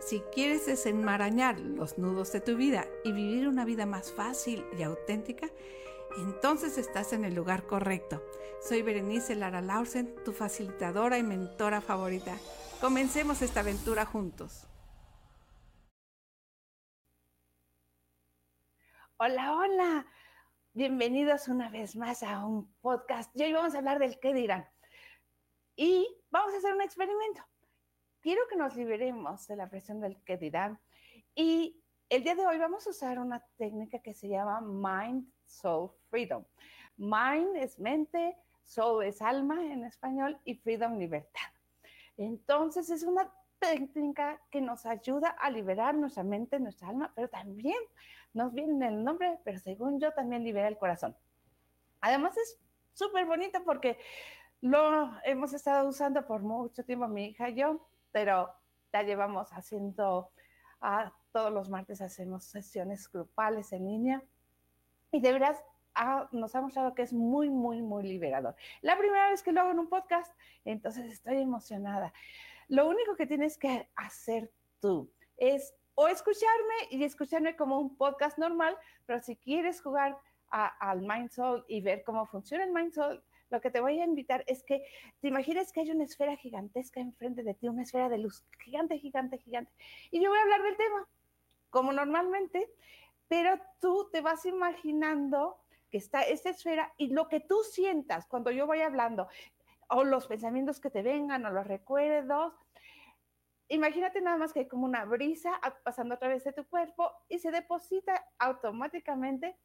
si quieres desenmarañar los nudos de tu vida y vivir una vida más fácil y auténtica, entonces estás en el lugar correcto. Soy Berenice Lara Lausen, tu facilitadora y mentora favorita. Comencemos esta aventura juntos. Hola, hola. Bienvenidos una vez más a un podcast. Y hoy vamos a hablar del qué dirán. Y vamos a hacer un experimento. Quiero que nos liberemos de la presión del qué dirán. Y el día de hoy vamos a usar una técnica que se llama Mind Soul Freedom. Mind es mente, soul es alma en español y freedom libertad. Entonces es una técnica que nos ayuda a liberar nuestra mente, nuestra alma, pero también nos viene el nombre, pero según yo también libera el corazón. Además es súper bonito porque lo hemos estado usando por mucho tiempo mi hija y yo, pero ya llevamos haciendo, ah, todos los martes hacemos sesiones grupales en línea y de verdad ah, nos ha mostrado que es muy, muy, muy liberador. La primera vez que lo hago en un podcast, entonces estoy emocionada. Lo único que tienes que hacer tú es o escucharme y escucharme como un podcast normal, pero si quieres jugar al Mind Soul y ver cómo funciona el Mind Soul, lo que te voy a invitar es que te imagines que hay una esfera gigantesca enfrente de ti, una esfera de luz gigante, gigante, gigante. Y yo voy a hablar del tema, como normalmente, pero tú te vas imaginando que está esta esfera y lo que tú sientas cuando yo voy hablando, o los pensamientos que te vengan, o los recuerdos, imagínate nada más que hay como una brisa pasando a través de tu cuerpo y se deposita automáticamente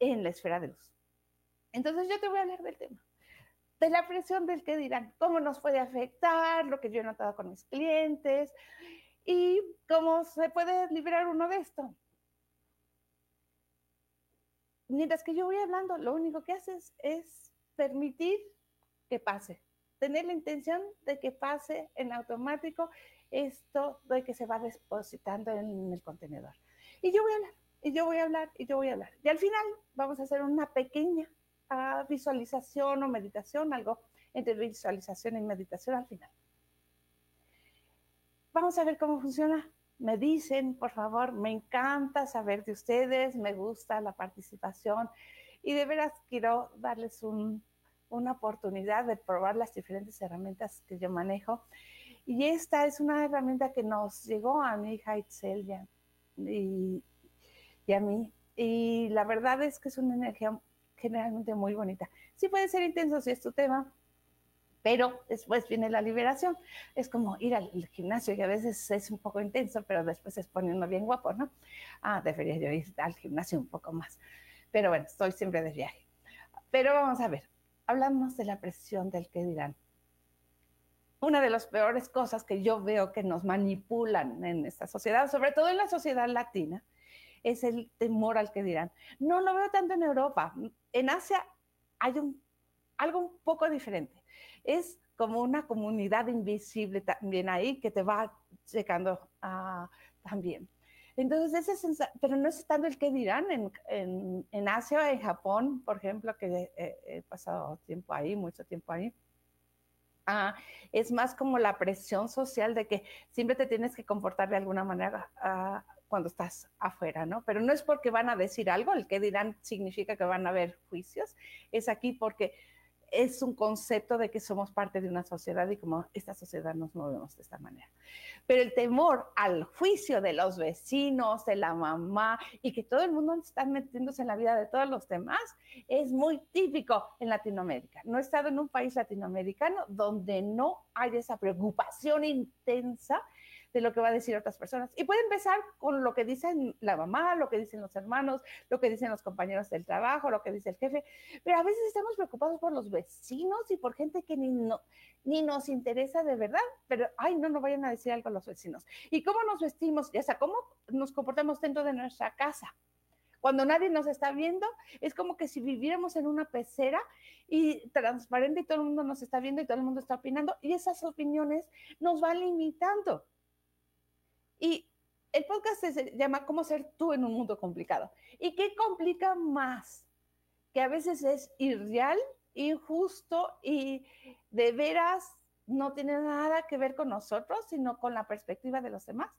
en la esfera de luz. Entonces yo te voy a hablar del tema, de la presión del que dirán, cómo nos puede afectar, lo que yo he notado con mis clientes y cómo se puede liberar uno de esto. Mientras que yo voy hablando, lo único que haces es permitir que pase, tener la intención de que pase en automático esto de que se va depositando en el contenedor. Y yo voy a hablar, y yo voy a hablar, y yo voy a hablar. Y al final vamos a hacer una pequeña uh, visualización o meditación, algo entre visualización y meditación al final. Vamos a ver cómo funciona. Me dicen, por favor, me encanta saber de ustedes, me gusta la participación y de veras quiero darles un, una oportunidad de probar las diferentes herramientas que yo manejo y esta es una herramienta que nos llegó a mi hija Itzel y, y a mí. Y la verdad es que es una energía generalmente muy bonita. Sí puede ser intenso si es tu tema, pero después viene la liberación. Es como ir al gimnasio y a veces es un poco intenso, pero después se pone uno bien guapo, ¿no? Ah, debería yo ir al gimnasio un poco más. Pero bueno, estoy siempre de viaje. Pero vamos a ver, hablamos de la presión del que dirán una de las peores cosas que yo veo que nos manipulan en esta sociedad, sobre todo en la sociedad latina, es el temor al que dirán. No lo veo tanto en Europa. En Asia hay algo un poco diferente. Es como una comunidad invisible también ahí que te va checando uh, también. Entonces, ese pero no es tanto el que dirán en, en, en Asia, en Japón, por ejemplo, que he pasado tiempo ahí, mucho tiempo ahí Ah, es más como la presión social de que siempre te tienes que comportar de alguna manera ah, cuando estás afuera, ¿no? Pero no es porque van a decir algo, el que dirán significa que van a haber juicios, es aquí porque es un concepto de que somos parte de una sociedad y como esta sociedad nos movemos de esta manera. Pero el temor al juicio de los vecinos, de la mamá y que todo el mundo está metiéndose en la vida de todos los demás es muy típico en Latinoamérica. No he estado en un país latinoamericano donde no hay esa preocupación intensa de lo que va a decir otras personas. Y puede empezar con lo que dicen la mamá, lo que dicen los hermanos, lo que dicen los compañeros del trabajo, lo que dice el jefe, pero a veces estamos preocupados por los vecinos y por gente que ni, no, ni nos interesa de verdad, pero, ay, no, no vayan a decir algo a los vecinos. ¿Y cómo nos vestimos? Ya sea, ¿cómo nos comportamos dentro de nuestra casa? Cuando nadie nos está viendo, es como que si viviéramos en una pecera y transparente y todo el mundo nos está viendo y todo el mundo está opinando y esas opiniones nos van limitando. Y el podcast se llama ¿Cómo ser tú en un mundo complicado? ¿Y qué complica más? Que a veces es irreal, injusto y de veras no tiene nada que ver con nosotros, sino con la perspectiva de los demás.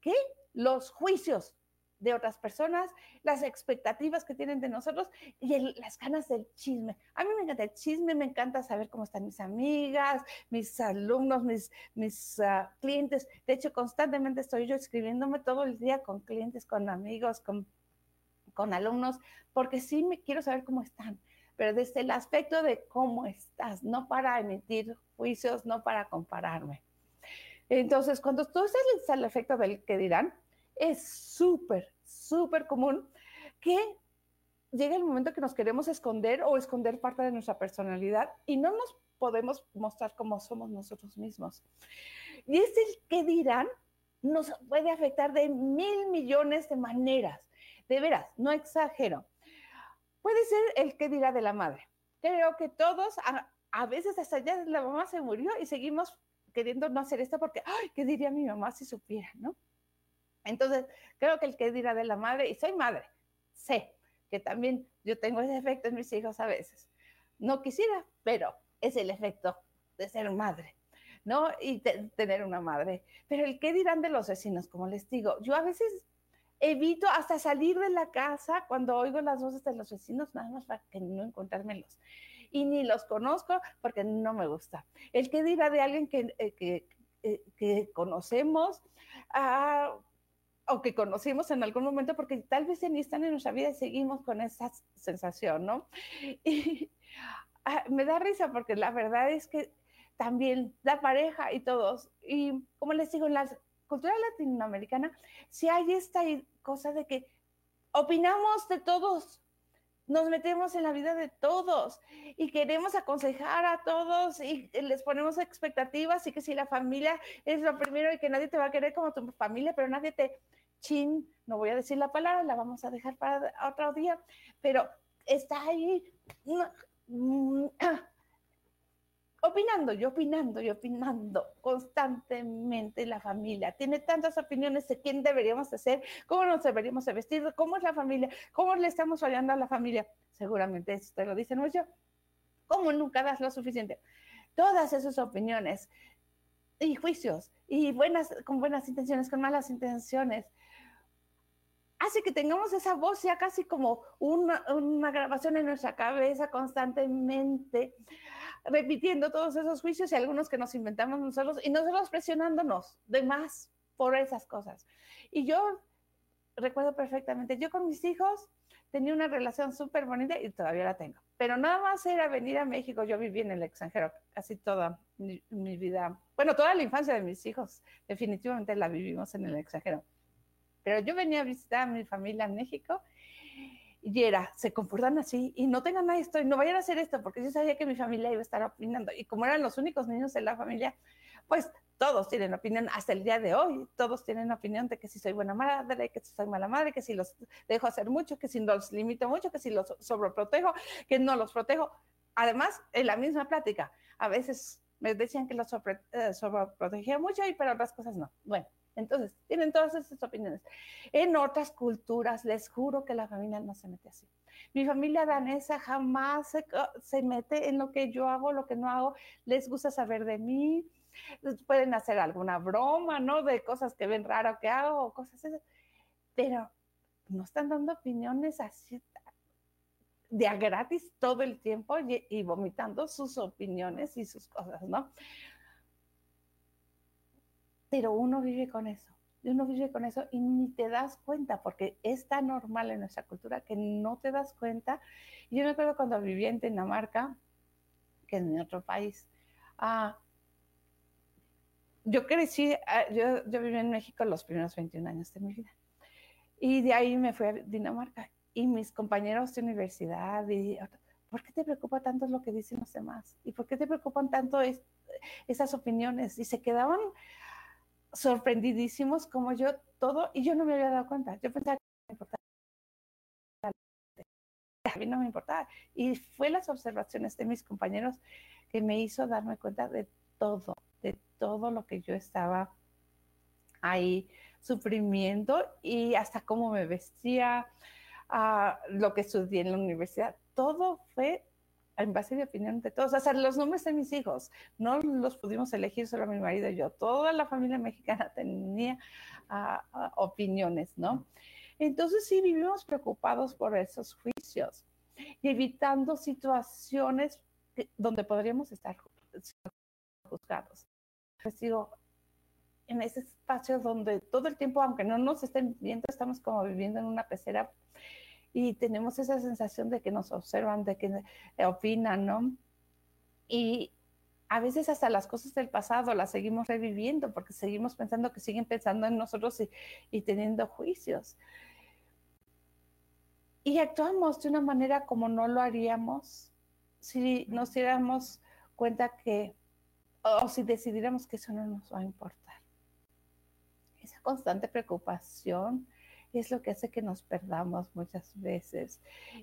¿Qué? Los juicios de otras personas, las expectativas que tienen de nosotros y las ganas del chisme. A mí me encanta el chisme, me encanta saber cómo están mis amigas, mis alumnos, mis, mis ah, clientes. De hecho, constantemente estoy yo escribiéndome todo el día con clientes, con amigos, con, con alumnos, porque sí me quiero saber cómo están pero desde el aspecto de cómo estás, no para emitir juicios, no para compararme. Entonces, cuando tú estás al efecto del que dirán, es súper, súper común que llega el momento que nos queremos esconder o esconder parte de nuestra personalidad y no nos podemos mostrar como somos nosotros mismos. Y es el que dirán nos puede afectar de mil millones de maneras. De veras, no exagero. Puede ser el que dirá de la madre. Creo que todos, a, veces hasta ya la mamá se murió y seguimos queriendo no hacer esto porque, ay, ¿qué diría mi mamá si supiera, no? Entonces, creo que el que dirá de la madre, y soy madre, sé que también yo tengo ese efecto en mis hijos a veces. No quisiera, pero es el efecto de ser madre, ¿no? Y tener una madre. Pero el qué dirán de los vecinos, como les digo, yo a veces evito hasta salir de la casa cuando oigo las voces de los vecinos, nada más para que no encontrármelos. Y ni los conozco porque no me gusta. El qué dirá de alguien que, eh, que, eh, que conocemos, ah, o que conocimos en algún momento, porque tal vez ni están en nuestra vida y seguimos con esa sensación, ¿no? Y ah, me da risa porque la verdad es que también la pareja y todos, y como les digo, en la cultura latinoamericana, si hay esta cosa de que opinamos de todos, nos metemos en la vida de todos y queremos aconsejar a todos y les ponemos expectativas y que si la familia es lo primero y que nadie te va a querer como tu familia, pero nadie te chin, no voy a decir la palabra, la vamos a dejar para otro día, pero está ahí mm, opinando y opinando y opinando constantemente la familia. Tiene tantas opiniones de quién deberíamos de ser, cómo nos deberíamos de vestir, cómo es la familia, cómo le estamos fallando a la familia. Seguramente eso te lo dicen no yo. ¿Cómo nunca das lo suficiente? Todas esas opiniones y juicios y buenas con buenas intenciones, con malas intenciones, hace que tengamos esa voz ya casi como una, una grabación en nuestra cabeza constantemente repitiendo todos esos juicios y algunos que nos inventamos nosotros y nosotros presionándonos de más por esas cosas. Y yo recuerdo perfectamente, yo con mis hijos tenía una relación súper bonita y todavía la tengo, pero nada más era venir a México, yo viví en el extranjero casi toda mi, mi vida, bueno, toda la infancia de mis hijos definitivamente la vivimos en el extranjero, pero yo venía a visitar a mi familia en México y era, se comportan así y no tengan esto y no vayan a hacer esto porque yo sabía que mi familia iba a estar opinando y como eran los únicos niños de la familia, pues todos tienen opinión hasta el día de hoy, todos tienen opinión de que si soy buena madre, que si soy mala madre, que si los dejo hacer mucho, que si los limito mucho, que si los sobreprotejo, que no los protejo. Además, en la misma plática, a veces me decían que los sobre, eh, sobreprotegía mucho y para otras cosas no. Bueno, entonces, tienen todas esas opiniones. En otras culturas, les juro que la familia no se mete así. Mi familia danesa jamás se, mete en lo que yo hago, lo que no hago. Les gusta saber de mí. Pueden hacer alguna broma, ¿no? De cosas que ven raro que hago o cosas así. Pero no están dando opiniones así de a gratis todo el tiempo y, vomitando sus opiniones y sus cosas, ¿no? Pero uno vive con eso, uno vive con eso y ni te das cuenta porque es tan normal en nuestra cultura que no te das cuenta. Yo me acuerdo cuando vivía en Dinamarca, que es mi otro país, ah, yo crecí, ah, yo, yo viví en México los primeros 21 años de mi vida. Y de ahí me fui a Dinamarca. Y mis compañeros de universidad, y, ¿por qué te preocupa tanto lo que dicen los demás? ¿Y por qué te preocupan tanto esas opiniones? Y se quedaban sorprendidísimos como yo todo, y yo no me había dado cuenta. Yo pensaba que no me importaba. Y fue las observaciones de mis compañeros que me hizo darme cuenta de todo, de todo lo que yo estaba ahí sufrimiento y hasta cómo me vestía, uh, lo que estudié en la universidad. Todo fue en base de opinión de todos. O sea, los nombres de mis hijos no los pudimos elegir solo mi marido y yo. Toda la familia mexicana tenía uh, uh, opiniones, ¿no? Entonces sí vivimos preocupados por esos juicios y evitando situaciones donde podríamos estar juzgados. Pues digo, en ese espacio donde todo el tiempo, aunque no nos estén viendo, estamos como viviendo en una pecera y tenemos esa sensación de que nos observan, de que opinan, ¿no? Y a veces hasta las cosas del pasado las seguimos reviviendo porque seguimos pensando que siguen pensando en nosotros y, y teniendo juicios. Y actuamos de una manera como no lo haríamos si nos diéramos cuenta que, o si decidiéramos que eso no nos va a importar esa constante preocupación es lo que hace que nos perdamos muchas veces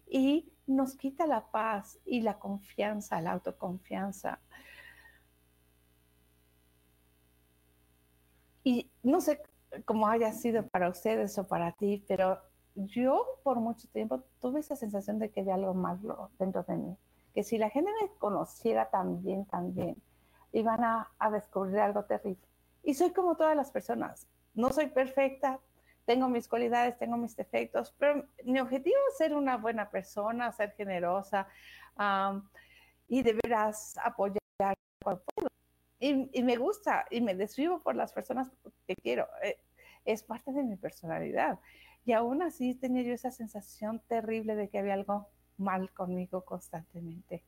y nos quita la paz y la confianza, la autoconfianza. Y no sé cómo haya sido para ustedes o para ti, pero yo por mucho tiempo tuve esa sensación de que había algo malo dentro de mí, que si la gente me conociera tan bien, tan bien, iban a, descubrir algo terrible. Y soy como todas las personas, no soy perfecta, tengo mis cualidades, tengo mis defectos, pero mi objetivo es ser una buena persona, ser generosa y de veras apoyar cuando puedo. Y, me gusta y me desvivo por las personas que quiero. Eh, es parte de mi personalidad. Y aún así tenía yo esa sensación terrible de que había algo mal conmigo constantemente.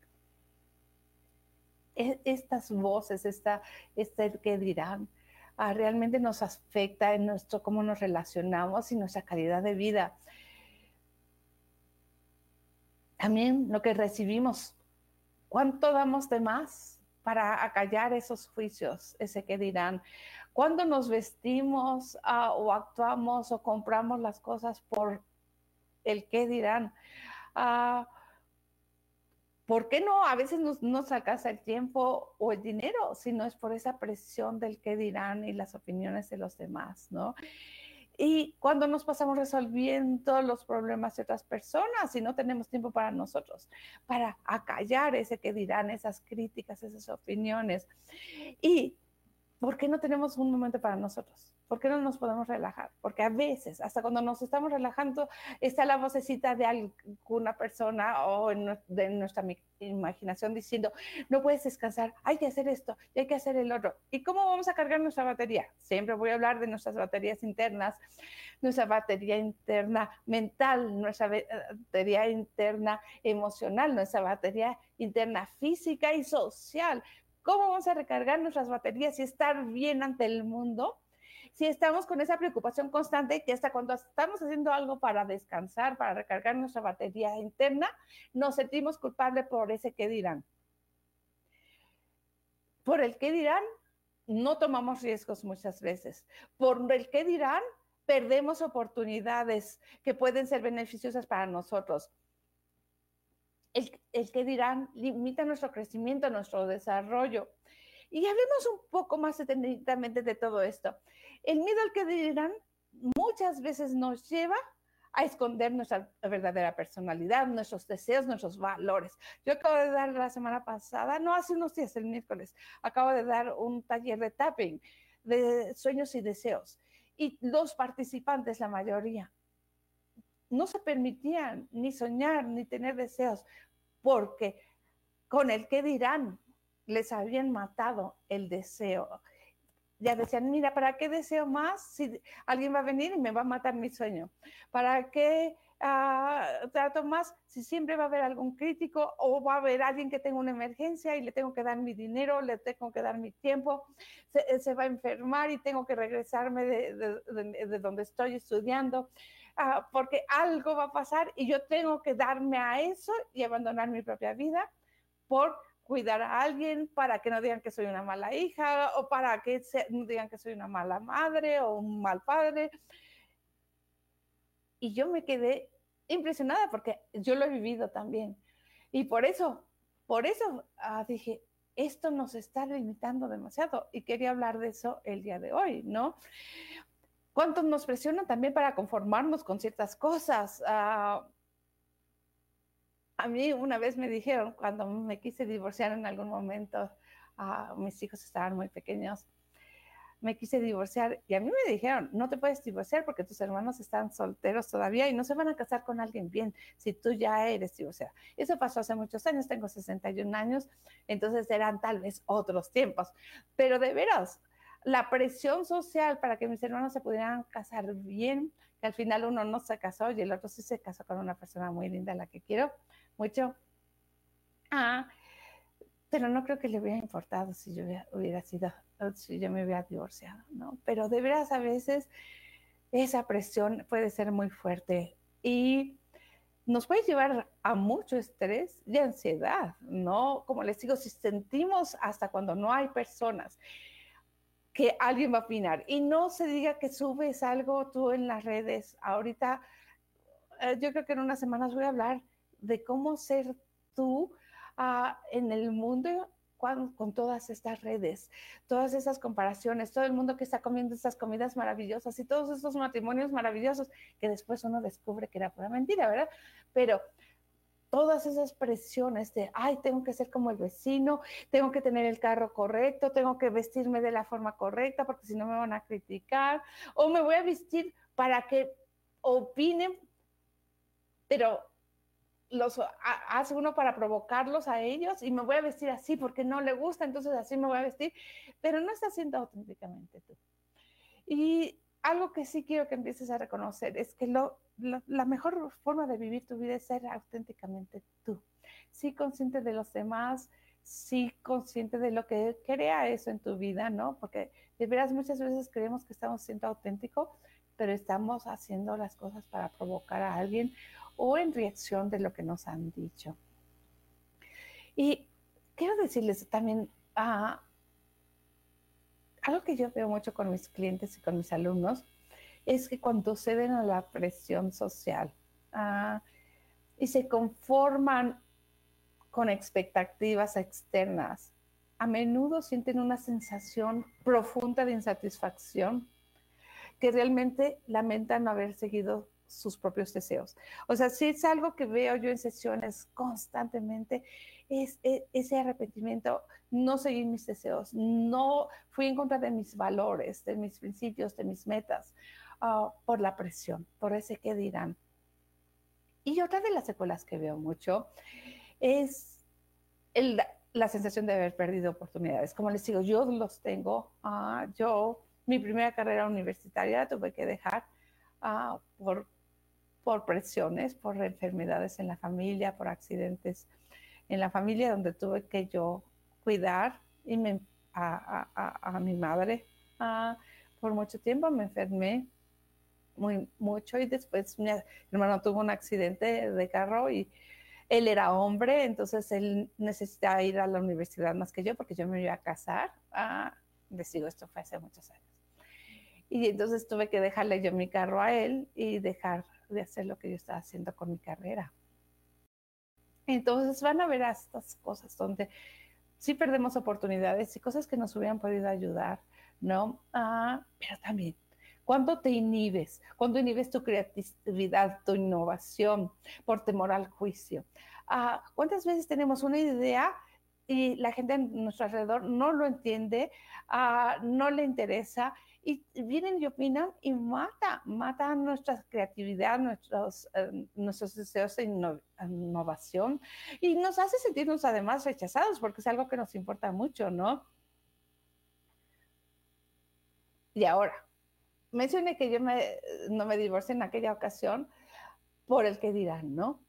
E, estas voces, esta, este que dirán, Realmente nos afecta en nuestro cómo nos relacionamos y nuestra calidad de vida. También lo que recibimos, ¿cuánto damos de más para acallar esos juicios, ese que dirán? ¿Cuándo nos vestimos ah, o actuamos o compramos las cosas por el que dirán? Ah, ¿Por qué no? A veces no nos alcanza el tiempo o el dinero, si no es por esa presión del qué dirán y las opiniones de los demás, ¿no? Y cuando nos pasamos resolviendo los problemas de otras personas y no tenemos tiempo para nosotros, para acallar ese que dirán, esas críticas, esas opiniones. ¿Y por qué no tenemos un momento para nosotros? ¿Por qué no nos podemos relajar? Porque a veces, hasta cuando nos estamos relajando, está la vocecita de alguna persona o de nuestra imaginación diciendo, no puedes descansar, hay que hacer esto y hay que hacer el otro. ¿Y cómo vamos a cargar nuestra batería? Siempre voy a hablar de nuestras baterías internas, nuestra batería interna mental, nuestra batería interna emocional, nuestra batería interna física y social. ¿Cómo vamos a recargar nuestras baterías y estar bien ante el mundo? Si estamos con esa preocupación constante que hasta cuando estamos haciendo algo para descansar, para recargar nuestra batería interna, nos sentimos culpables por ese que dirán. Por el que dirán, no tomamos riesgos muchas veces. Por el que dirán, perdemos oportunidades que pueden ser beneficiosas para nosotros. El, el que dirán limita nuestro crecimiento, nuestro desarrollo. Y hablemos un poco más detenidamente de todo esto. El miedo al que dirán muchas veces nos lleva a esconder nuestra verdadera personalidad, nuestros deseos, nuestros valores. Yo acabo de dar la semana pasada, no hace unos días, el miércoles, acabo de dar un taller de tapping de sueños y deseos. Y los participantes, la mayoría, no se permitían ni soñar ni tener deseos, porque con el que dirán les habían matado el deseo. Ya decían, mira, ¿para qué deseo más si alguien va a venir y me va a matar mi sueño? ¿Para qué uh, trato más si siempre va a haber algún crítico o va a haber alguien que tenga una emergencia y le tengo que dar mi dinero, le tengo que dar mi tiempo, se, se va a enfermar y tengo que regresarme de, de, de, de donde estoy estudiando? Uh, porque algo va a pasar y yo tengo que darme a eso y abandonar mi propia vida por cuidar a alguien, para que no digan que soy una mala hija o para que no digan que soy una mala madre o un mal padre. Y yo me quedé impresionada porque yo lo he vivido también. Y por eso, por eso ah, dije, esto nos está limitando demasiado y quería hablar de eso el día de hoy, ¿no? ¿Cuántos nos presionan también para conformarnos con ciertas cosas? Uh, a mí una vez me dijeron, cuando me quise divorciar en algún momento, uh, mis hijos estaban muy pequeños, me quise divorciar y a mí me dijeron, no te puedes divorciar porque tus hermanos están solteros todavía y no se van a casar con alguien bien si tú ya eres divorciada. Eso pasó hace muchos años, tengo 61 años, entonces eran tal vez otros tiempos, pero de veras, la presión social para que mis hermanos se pudieran casar bien, que al final uno no se casó y el otro sí se casó con una persona muy linda, la que quiero mucho. Ah, pero no creo que le hubiera importado si yo hubiera, sido, si yo me hubiera divorciado, ¿no? Pero de veras a veces esa presión puede ser muy fuerte y nos puede llevar a mucho estrés y ansiedad, ¿no? Como les digo, si sentimos hasta cuando no hay personas que alguien va a opinar y no se diga que subes algo tú en las redes. Ahorita, eh, yo creo que en unas semanas voy a hablar de cómo ser tú uh, en el mundo con, con, todas estas redes, todas esas comparaciones, todo el mundo que está comiendo estas comidas maravillosas y todos estos matrimonios maravillosos que después uno descubre que era pura mentira, ¿verdad? Pero todas esas presiones de, ay, tengo que ser como el vecino, tengo que tener el carro correcto, tengo que vestirme de la forma correcta porque si no me van a criticar, o me voy a vestir para que opinen, pero los hace uno para provocarlos a ellos y me voy a vestir así porque no le gusta, entonces así me voy a vestir, pero no está siendo auténticamente tú. Y algo que sí quiero que empieces a reconocer es que lo, lo, la mejor forma de vivir tu vida es ser auténticamente tú. Sí consciente de los demás, sí consciente de lo que crea eso en tu vida, ¿no? Porque de veras muchas veces creemos que estamos siendo auténticos, pero estamos haciendo las cosas para provocar a alguien o en reacción de lo que nos han dicho. Y quiero decirles también uh, algo que yo veo mucho con mis clientes y con mis alumnos, es que cuando ceden a la presión social uh, y se conforman con expectativas externas, a menudo sienten una sensación profunda de insatisfacción que realmente lamentan no haber seguido sus propios deseos. O sea, si es algo que veo yo en sesiones constantemente, es, es, ese arrepentimiento, no seguir mis deseos, no fui en contra de mis valores, de mis principios, de mis metas, uh, por la presión, por ese que dirán. Y otra de las secuelas que veo mucho es el, la sensación de haber perdido oportunidades. Como les digo, yo los tengo, uh, yo mi primera carrera universitaria tuve que dejar uh, por por presiones, por enfermedades en la familia, por accidentes en la familia, donde tuve que yo cuidar y me, a, a, a, mi madre por mucho tiempo. Me enfermé muy mucho y después mi hermano tuvo un accidente de carro y él era hombre, entonces él necesitaba ir a la universidad más que yo porque yo me iba a casar. Ah, les digo, esto fue hace muchos años. Y entonces tuve que dejarle yo mi carro a él y dejar de hacer lo que yo estaba haciendo con mi carrera. Entonces van a ver estas cosas donde sí perdemos oportunidades y cosas que nos hubieran podido ayudar, ¿no? Ah, pero también, cuando te inhibes, cuando inhibes tu creatividad, tu innovación por temor al juicio. Ah, ¿Cuántas veces tenemos una idea y la gente en nuestro alrededor no lo entiende, uh, no le interesa y vienen y opinan y mata, mata nuestra creatividad, nuestros, uh, nuestros deseos de innovación y nos hace sentirnos además rechazados porque es algo que nos importa mucho, ¿no? Y ahora, mencioné que yo me, no me divorcié en aquella ocasión por el que dirán, ¿no?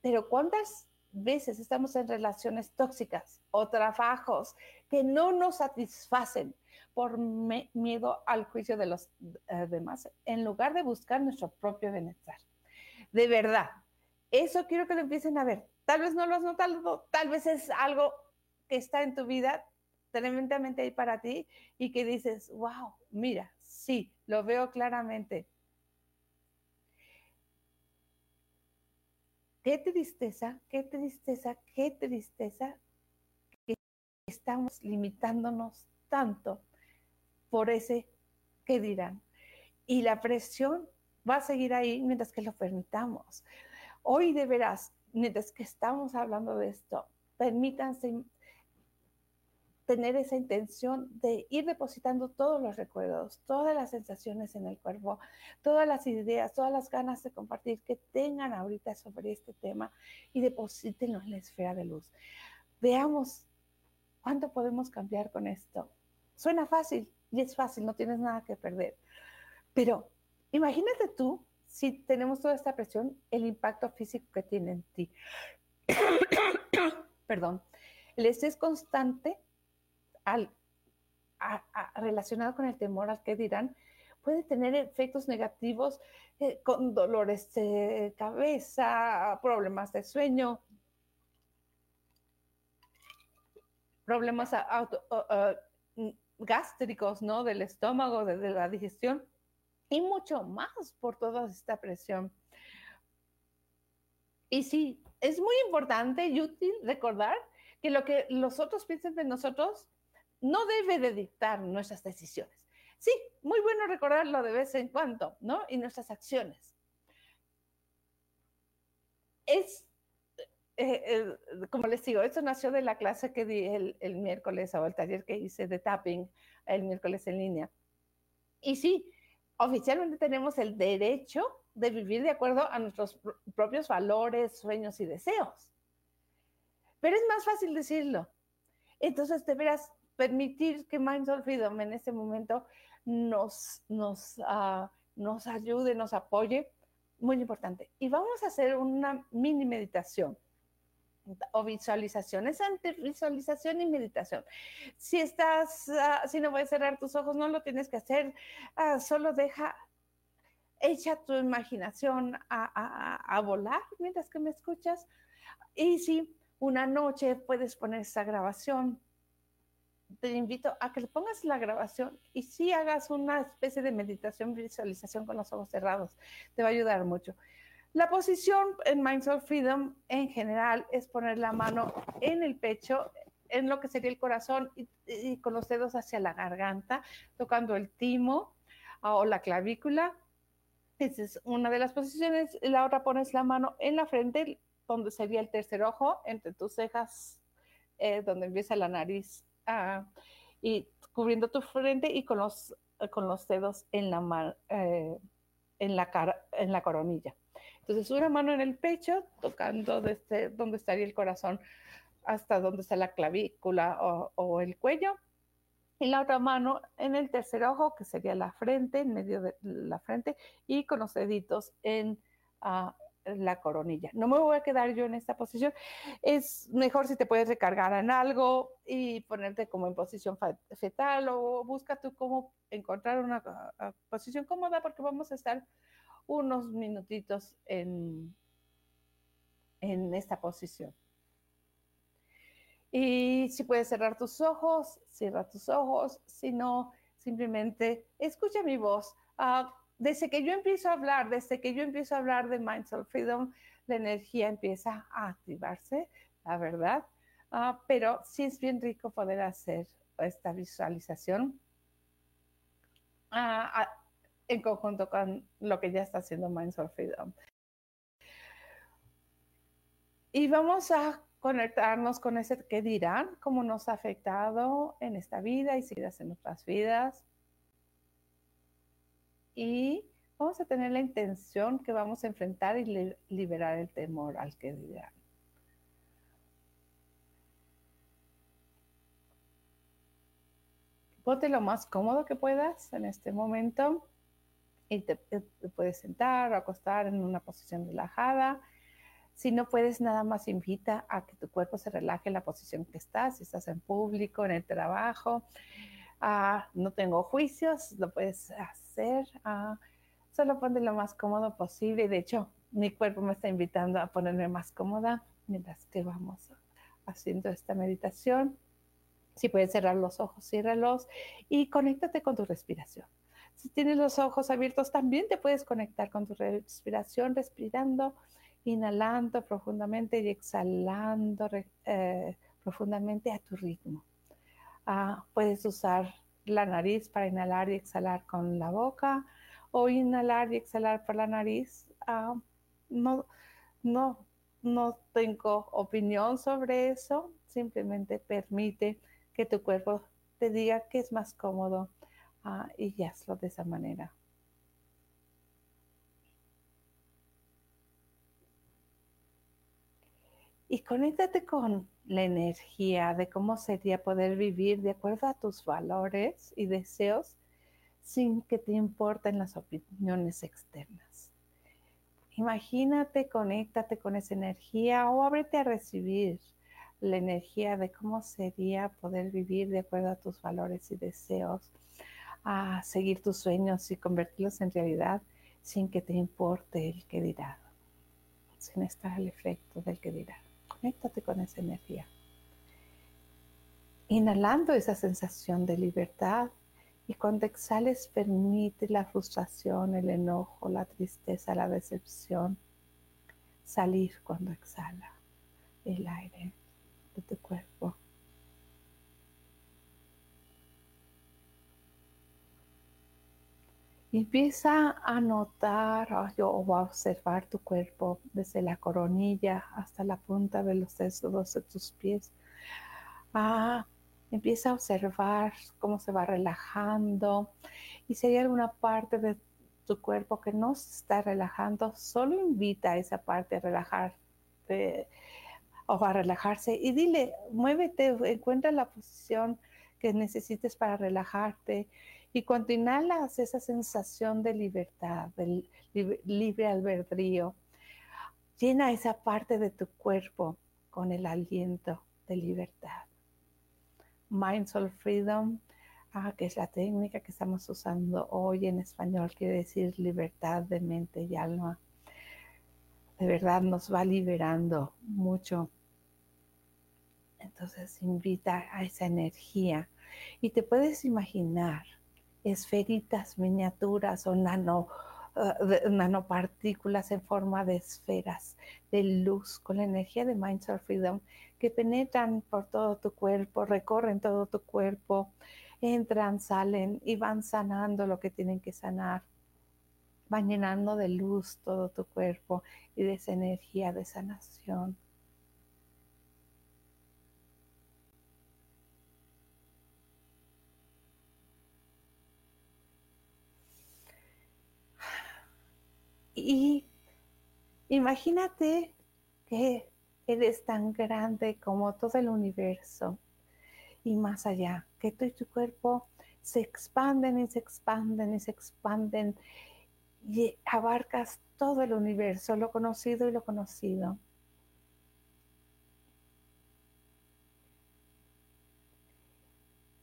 Pero ¿cuántas veces estamos en relaciones tóxicas o trabajos que no nos satisfacen por miedo al juicio de los eh, demás, en lugar de buscar nuestro propio bienestar. De verdad, eso quiero que lo empiecen a ver. Tal vez no lo has notado, tal vez es algo que está en tu vida tremendamente ahí para ti y que dices, wow, mira, sí, lo veo claramente. Qué tristeza, qué tristeza, qué tristeza que estamos limitándonos tanto por ese qué dirán. Y la presión va a seguir ahí mientras que lo permitamos. Hoy de veras, mientras que estamos hablando de esto, permítanse tener esa intención de ir depositando todos los recuerdos, todas las sensaciones en el cuerpo, todas las ideas, todas las ganas de compartir que tengan ahorita sobre este tema y deposítenlo en la esfera de luz. Veamos cuánto podemos cambiar con esto. Suena fácil y es fácil, no tienes nada que perder. Pero imagínate tú, si tenemos toda esta presión, el impacto físico que tiene en ti. Perdón. El estrés constante relacionado con el temor al que dirán, puede tener efectos negativos eh, con dolores de cabeza, problemas de sueño, problemas gástricos, ¿no? Del estómago, de, la digestión y mucho más por toda esta presión. Y sí, es muy importante y útil recordar que lo que los otros piensen de nosotros no debe de dictar nuestras decisiones. Sí, muy bueno recordarlo de vez en cuando, ¿no? Y nuestras acciones. Es, eh, como les digo, esto nació de la clase que di el, miércoles o el taller que hice de tapping el miércoles en línea. Y sí, oficialmente tenemos el derecho de vivir de acuerdo a nuestros propios valores, sueños y deseos. Pero es más fácil decirlo. Entonces, de veras, permitir que Mindful Freedom en este momento nos, nos, uh, nos ayude, nos apoye, muy importante. Y vamos a hacer una mini meditación o visualización. Es entre visualización y meditación. Si estás, uh, si no a cerrar tus ojos, no lo tienes que hacer. Uh, solo deja, echa tu imaginación a, a, a, volar mientras que me escuchas. Y si una noche puedes poner esa grabación te invito a que le pongas la grabación y sí hagas una especie de meditación, visualización con los ojos cerrados. Te va a ayudar mucho. La posición en Mindful Freedom en general es poner la mano en el pecho, en lo que sería el corazón y, con los dedos hacia la garganta, tocando el timo ah, o la clavícula. Esa es una de las posiciones. La otra pones la mano en la frente, donde sería el tercer ojo, entre tus cejas, eh, donde empieza la nariz y cubriendo tu frente y con los, con los dedos en la, eh, en la coronilla. Entonces, una mano en el pecho, tocando desde donde estaría el corazón hasta donde está la clavícula o, el cuello. Y la otra mano en el tercer ojo, que sería la frente, en medio de la frente, y con los deditos en, uh, la coronilla. No me voy a quedar yo en esta posición. Es mejor si te puedes recargar en algo y ponerte como en posición fetal o busca tú cómo encontrar una posición cómoda porque vamos a estar unos minutitos en, en esta posición. Y si puedes cerrar tus ojos, cierra tus ojos. Si no, simplemente escucha mi voz. Uh, desde que yo empiezo a hablar, desde que yo empiezo a hablar de Mindful Freedom, la energía empieza a activarse, la verdad. Uh, pero sí es bien rico poder hacer esta visualización uh, en conjunto con lo que ya está haciendo Mindful Freedom. Y vamos a conectarnos con ese que dirán, cómo nos ha afectado en esta vida y seguidas en otras vidas. Y vamos a tener la intención que vamos a enfrentar y liberar el temor al que dirán. Ponte lo más cómodo que puedas en este momento y te, puedes sentar o acostar en una posición relajada. Si no puedes, nada más invita a que tu cuerpo se relaje en la posición que estás, si estás en público, en el trabajo. Ah, no tengo juicios, lo puedes hacer. Ah, solo ponte lo más cómodo posible. De hecho, mi cuerpo me está invitando a ponerme más cómoda mientras que vamos haciendo esta meditación. Si puedes cerrar los ojos, ciérralos y conéctate con tu respiración. Si tienes los ojos abiertos, también te puedes conectar con tu respiración, respirando, inhalando profundamente y exhalando eh, profundamente a tu ritmo. Ah, puedes usar la nariz para inhalar y exhalar con la boca o inhalar y exhalar por la nariz. Ah, no, no, no tengo opinión sobre eso, simplemente permite que tu cuerpo te diga que es más cómodo ah, y hazlo de esa manera. Y conéctate con la energía de cómo sería poder vivir de acuerdo a tus valores y deseos sin que te importen las opiniones externas. Imagínate, conéctate con esa energía o ábrete a recibir la energía de cómo sería poder vivir de acuerdo a tus valores y deseos, a seguir tus sueños y convertirlos en realidad sin que te importe el que dirá, sin estar al efecto del que dirá. Conéctate con esa energía. Inhalando esa sensación de libertad y cuando exhales permite la frustración, el enojo, la tristeza, la decepción salir cuando exhala el aire de tu cuerpo. Empieza a notar o a observar tu cuerpo desde la coronilla hasta la punta de los dedos de tus pies. Ah, empieza a observar cómo se va relajando y si hay alguna parte de tu cuerpo que no se está relajando, solo invita a esa parte a o a relajarse y dile, muévete, encuentra la posición que necesites para relajarte. Y cuando inhalas esa sensación de libertad, del libre albedrío, llena esa parte de tu cuerpo con el aliento de libertad. Mindful Freedom, ah, que es la técnica que estamos usando hoy en español, quiere decir libertad de mente y alma. De verdad nos va liberando mucho entonces invita a esa energía y te puedes imaginar esferitas miniaturas o nano, uh, nanopartículas en forma de esferas de luz con la energía de Mindset Freedom que penetran por todo tu cuerpo, recorren todo tu cuerpo, entran, salen y van sanando lo que tienen que sanar. Van llenando de luz todo tu cuerpo y de esa energía de sanación. Y imagínate que eres tan grande como todo el universo y más allá, que tú y tu cuerpo se expanden y se expanden y se expanden y abarcas todo el universo, lo conocido y lo conocido.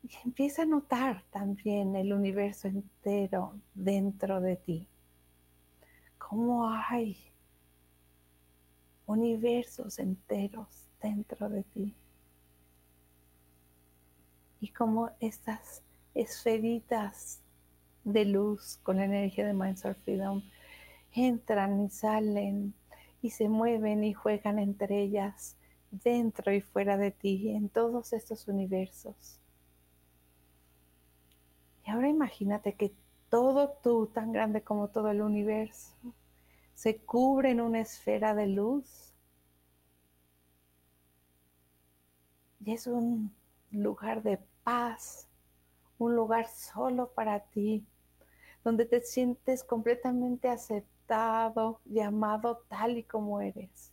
Y empieza a notar también el universo entero dentro de ti cómo hay universos enteros dentro de ti. Y cómo estas esferitas de luz con la energía de Mindset Freedom entran y salen y se mueven y juegan entre ellas dentro y fuera de ti en todos estos universos. Y ahora imagínate que todo tú, tan grande como todo el universo, se cubre en una esfera de luz. Y es un lugar de paz, un lugar solo para ti, donde te sientes completamente aceptado y amado tal y como eres.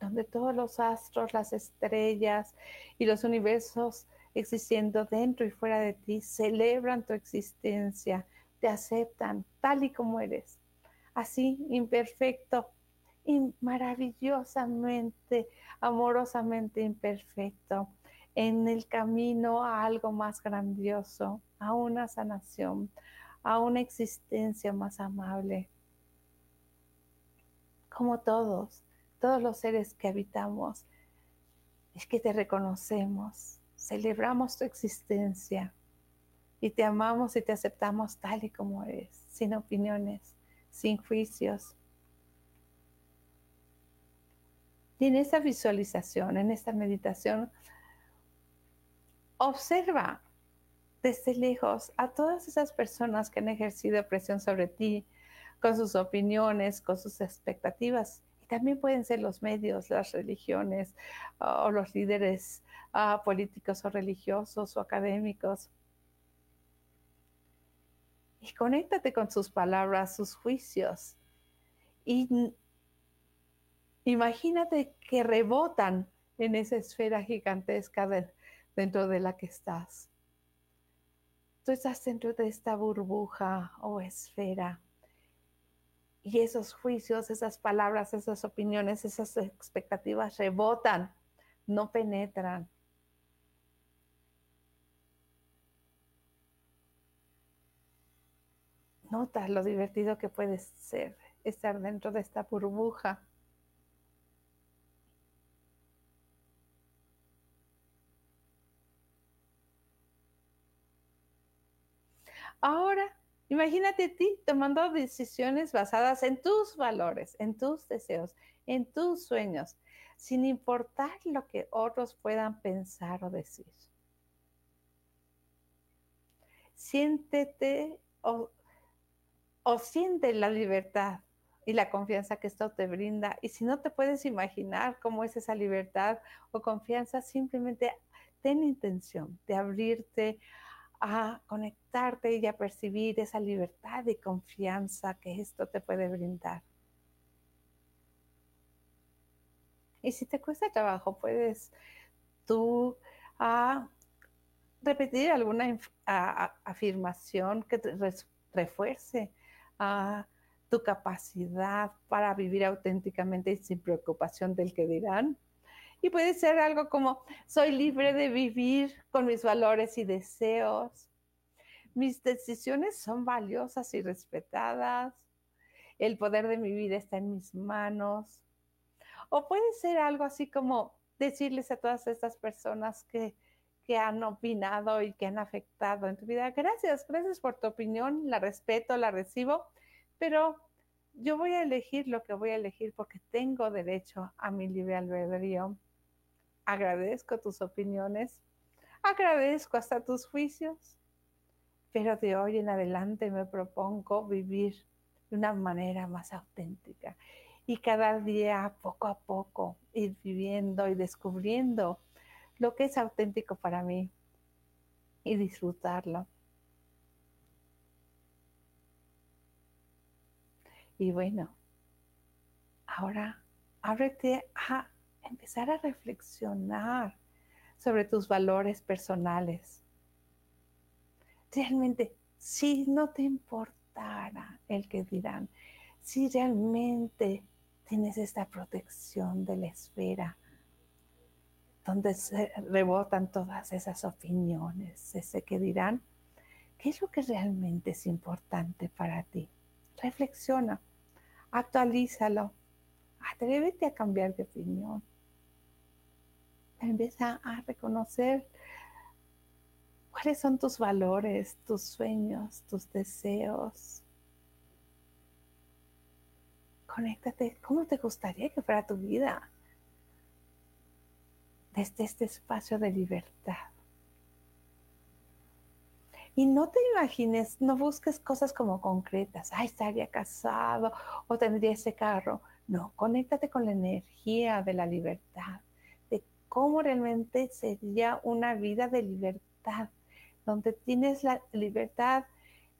Donde todos los astros, las estrellas y los universos existiendo dentro y fuera de ti celebran tu existencia, te aceptan tal y como eres, así imperfecto y maravillosamente, amorosamente imperfecto, en el camino a algo más grandioso, a una sanación, a una existencia más amable. Como todos, todos los seres que habitamos, es que te reconocemos, celebramos tu existencia y te amamos y te aceptamos tal y como eres, sin opiniones, sin juicios. Y en esta visualización, en esta meditación, observa desde lejos a todas esas personas que han ejercido presión sobre ti con sus opiniones, con sus expectativas también pueden ser los medios, las religiones o los líderes ah, políticos o religiosos o académicos. Y conéctate con sus palabras, sus juicios. Y imagínate que rebotan en esa esfera gigantesca dentro de la que estás. Tú estás dentro de esta burbuja o esfera y esos juicios, esas palabras, esas opiniones, esas expectativas rebotan, no penetran. Nota lo divertido que puede ser estar dentro de esta burbuja. Ahora Imagínate a ti tomando decisiones basadas en tus valores, en tus deseos, en tus sueños, sin importar lo que otros puedan pensar o decir. Siéntete o, siente la libertad y la confianza que esto te brinda. Y si no te puedes imaginar cómo es esa libertad o confianza, simplemente ten intención de abrirte a conectarte y a percibir esa libertad y confianza que esto te puede brindar. Y si te cuesta trabajo, puedes tú ah, repetir alguna afirmación que te refuerce ah, tu capacidad para vivir auténticamente y sin preocupación del que dirán. Y puede ser algo como, soy libre de vivir con mis valores y deseos. Mis decisiones son valiosas y respetadas. El poder de mi vida está en mis manos. O puede ser algo así como decirles a todas estas personas que, que han opinado y que han afectado en tu vida, gracias, gracias por tu opinión, la respeto, la recibo, pero yo voy a elegir lo que voy a elegir porque tengo derecho a mi libre albedrío agradezco tus opiniones, agradezco hasta tus juicios, pero de hoy en adelante me propongo vivir de una manera más auténtica y cada día poco a poco ir viviendo y descubriendo lo que es auténtico para mí y disfrutarlo. Y bueno, ahora ábrete a empezar a reflexionar sobre tus valores personales. Realmente, si no te importara el que dirán, si realmente tienes esta protección de la esfera, donde se rebotan todas esas opiniones, ese que dirán, ¿qué es lo que realmente es importante para ti? Reflexiona, actualízalo, atrévete a cambiar de opinión empieza a reconocer cuáles son tus valores, tus sueños, tus deseos. Conéctate, ¿cómo te gustaría que fuera tu vida? Desde este espacio de libertad. Y no te imagines, no busques cosas como concretas. Ay, estaría casado o tendría ese carro. No, conéctate con la energía de la libertad cómo realmente sería una vida de libertad, donde tienes la libertad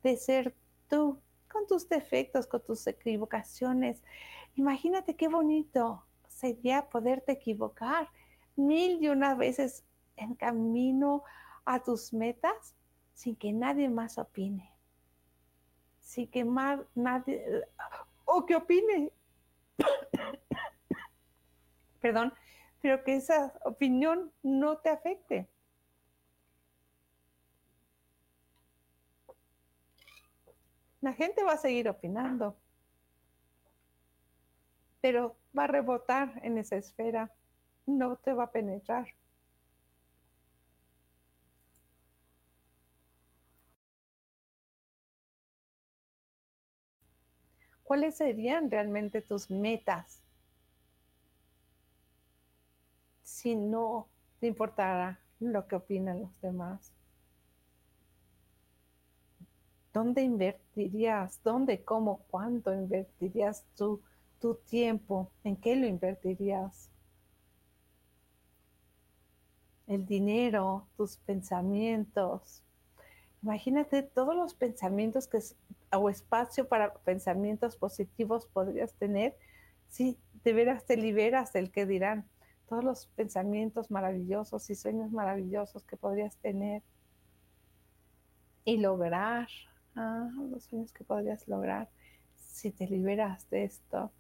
de ser tú, con tus defectos, con tus equivocaciones. Imagínate qué bonito sería poderte equivocar mil y una veces en camino a tus metas sin que nadie más opine. Sin que más nadie o que opine. Perdón, pero que esa opinión no te afecte. La gente va a seguir opinando, pero va a rebotar en esa esfera, no te va a penetrar. ¿Cuáles serían realmente tus metas si no te importara lo que opinan los demás? ¿Dónde invertirías? ¿Dónde, cómo, cuánto invertirías tú tu tiempo? ¿En qué lo invertirías? El dinero, tus pensamientos. Imagínate todos los pensamientos que o espacio para pensamientos positivos podrías tener si de veras te liberas del que dirán. Todos los pensamientos maravillosos y sueños maravillosos que podrías tener y lograr Ah, los sueños que podrías lograr si te liberas de esto.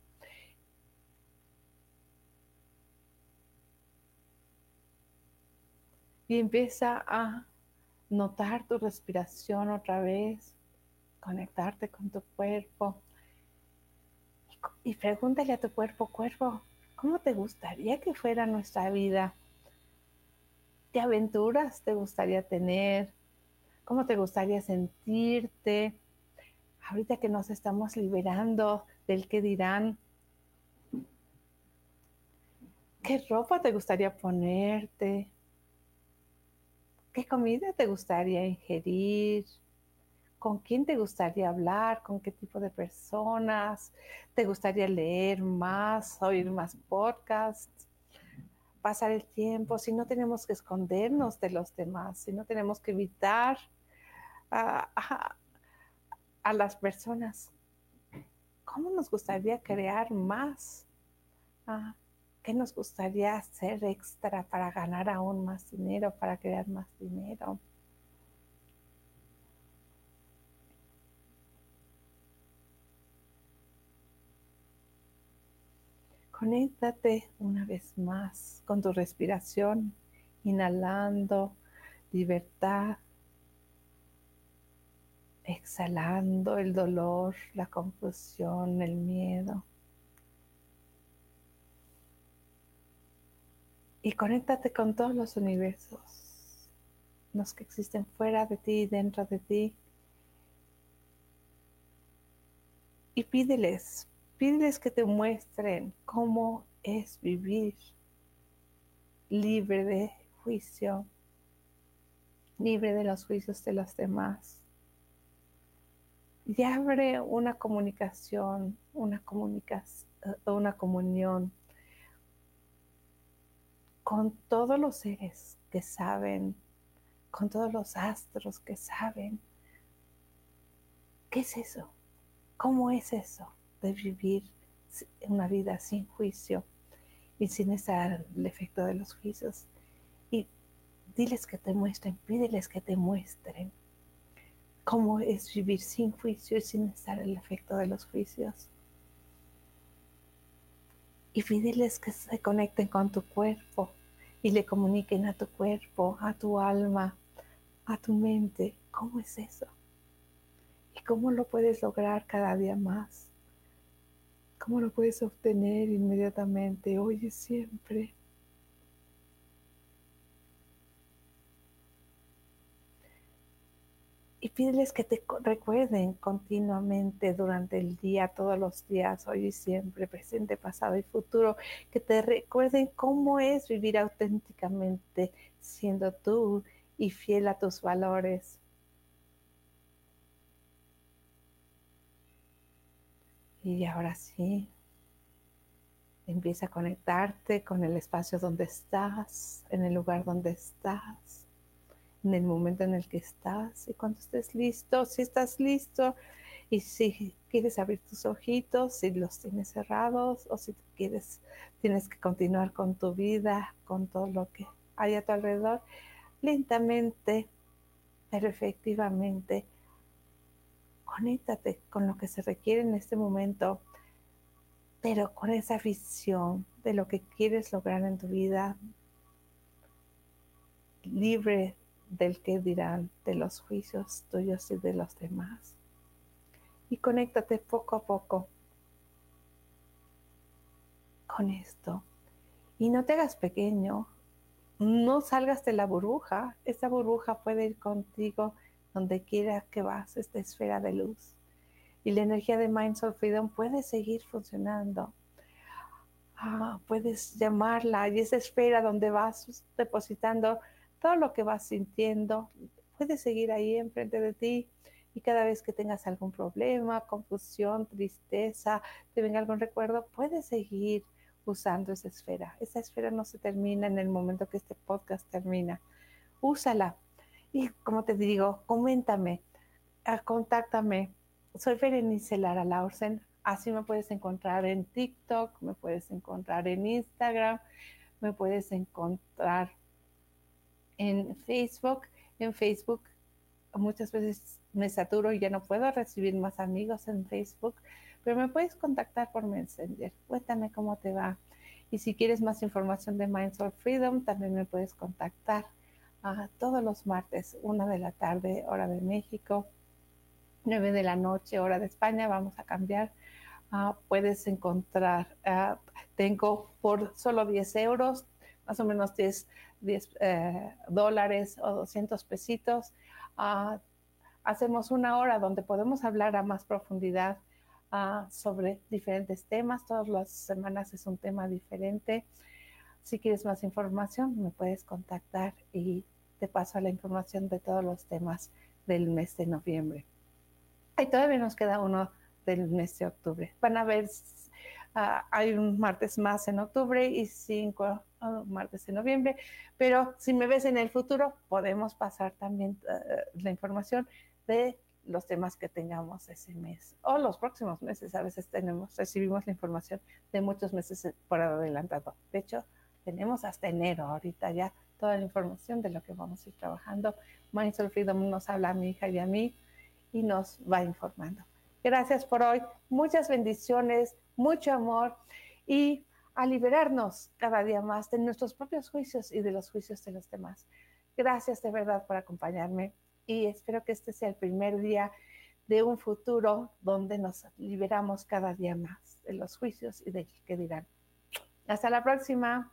Y empieza a notar tu respiración otra vez, conectarte con tu cuerpo. Y, y pregúntale a tu cuerpo, cuerpo, ¿cómo te gustaría que fuera nuestra vida? ¿Qué aventuras te gustaría tener? ¿Cómo te gustaría sentirte? Ahorita que nos estamos liberando del que dirán, ¿qué ropa te gustaría ponerte? ¿Qué comida te gustaría ingerir? ¿Con quién te gustaría hablar? ¿Con qué tipo de personas? ¿Te gustaría leer más, oír más podcasts? Pasar el tiempo, si no tenemos que escondernos de los demás, si no tenemos que evitar a, las personas. ¿Cómo nos gustaría crear más? Ah, ¿Qué nos gustaría hacer extra para ganar aún más dinero, para crear más dinero? Conéctate una vez más con tu respiración, inhalando libertad, exhalando el dolor, la confusión, el miedo. Y conéctate con todos los universos, los que existen fuera de ti y dentro de ti. Y pídeles, pídeles que te muestren cómo es vivir libre de juicio, libre de los juicios de los demás y abre una comunicación, una, eh, una comunión con todos los seres que saben, con todos los astros que saben. ¿Qué es eso? ¿Cómo es eso de vivir una vida sin juicio y sin estar el efecto de los juicios? Y diles que te muestren, pídeles que te muestren cómo es vivir sin juicio y sin estar el efecto de los juicios. Y pídeles que se conecten con tu cuerpo y le comuniquen a tu cuerpo, a tu alma, a tu mente. ¿Cómo es eso? ¿Y cómo lo puedes lograr cada día más? ¿Cómo lo puedes obtener inmediatamente, hoy y siempre? y pídeles que te recuerden continuamente durante el día, todos los días, hoy y siempre, presente, pasado y futuro, que te recuerden cómo es vivir auténticamente siendo tú y fiel a tus valores. Y ahora sí, Empieza a conectarte con el espacio donde estás, en el lugar donde estás, en el momento en el que estás. Y cuando estés listo, si estás listo y si quieres abrir tus ojitos, si los tienes cerrados o si quieres, tienes que continuar con tu vida, con todo lo que hay a tu alrededor, lentamente, pero efectivamente, conéctate con lo que se requiere en este momento, pero con esa visión de lo que quieres lograr en tu vida, libre del que dirán, de los juicios tuyos y de los demás. Y conéctate poco a poco con esto. Y no te hagas pequeño, no salgas de la burbuja. Esta burbuja puede ir contigo donde quiera que vas, esta esfera de luz. Y la energía de Mindful Freedom puede seguir funcionando. Ah, puedes llamarla y esa esfera donde vas depositando todo lo que vas sintiendo, puede seguir ahí enfrente de ti. Y cada vez que tengas algún problema, confusión, tristeza, te venga algún recuerdo, puedes seguir usando esa esfera. Esa esfera no se termina en el momento que este podcast termina. Úsala. Y como te digo, coméntame, ah, contáctame. Soy Berenice Lara Laursen. Así me puedes encontrar en TikTok, me puedes encontrar en Instagram, me puedes encontrar en Facebook. En Facebook muchas veces me saturo y ya no puedo recibir más amigos en Facebook, pero me puedes contactar por Messenger. Cuéntame cómo te va. Y si quieres más información de Mindful Freedom, también me puedes contactar uh, todos los martes, una de la tarde, hora de México, nueve de la noche, hora de España. Vamos a cambiar. Uh, puedes encontrar, uh, tengo por solo 10 euros, más o menos 10, 10 eh, dólares o 200 pesitos. hacemos una hora donde podemos hablar a más profundidad sobre diferentes temas. Todas las semanas es un tema diferente. Si quieres más información, me puedes contactar y te paso la información de todos los temas del mes de noviembre. Y todavía nos queda uno del mes de octubre. Van a ver, ah, hay un martes más en octubre y cinco ah, martes en noviembre, pero si me ves en el futuro, podemos pasar también ah, la información de los temas que tengamos ese mes o los próximos meses. A veces tenemos, recibimos la información de muchos meses por adelantado. De hecho, tenemos hasta enero ahorita ya toda la información de lo que vamos a ir trabajando. Mindful Freedom nos habla a mi hija y a mí y nos va informando. Gracias por hoy, muchas bendiciones, mucho amor y a liberarnos cada día más de nuestros propios juicios y de los juicios de los demás. Gracias de verdad por acompañarme y espero que este sea el primer día de un futuro donde nos liberamos cada día más de los juicios y de qué dirán. Hasta la próxima.